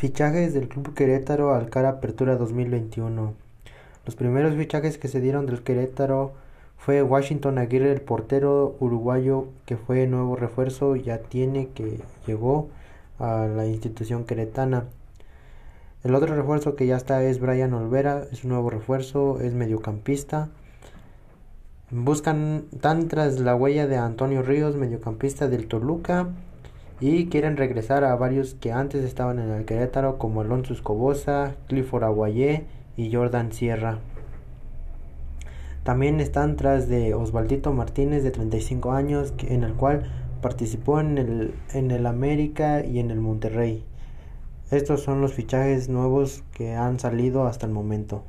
Fichajes del Club Querétaro al cara Apertura 2021. Los primeros fichajes que se dieron del Querétaro fue Washington Aguirre, el portero uruguayo que fue nuevo refuerzo, ya tiene que llegó a la institución queretana. El otro refuerzo que ya está es Brian Olvera, es un nuevo refuerzo, es mediocampista. Buscan tan tras la huella de Antonio Ríos, mediocampista del Toluca, y quieren regresar a varios que antes estaban en el Querétaro como Alonso Escobosa, Clifford Aguayé y Jordan Sierra. También están tras de Osvaldito Martínez de 35 años en el cual participó en el, en el América y en el Monterrey. Estos son los fichajes nuevos que han salido hasta el momento.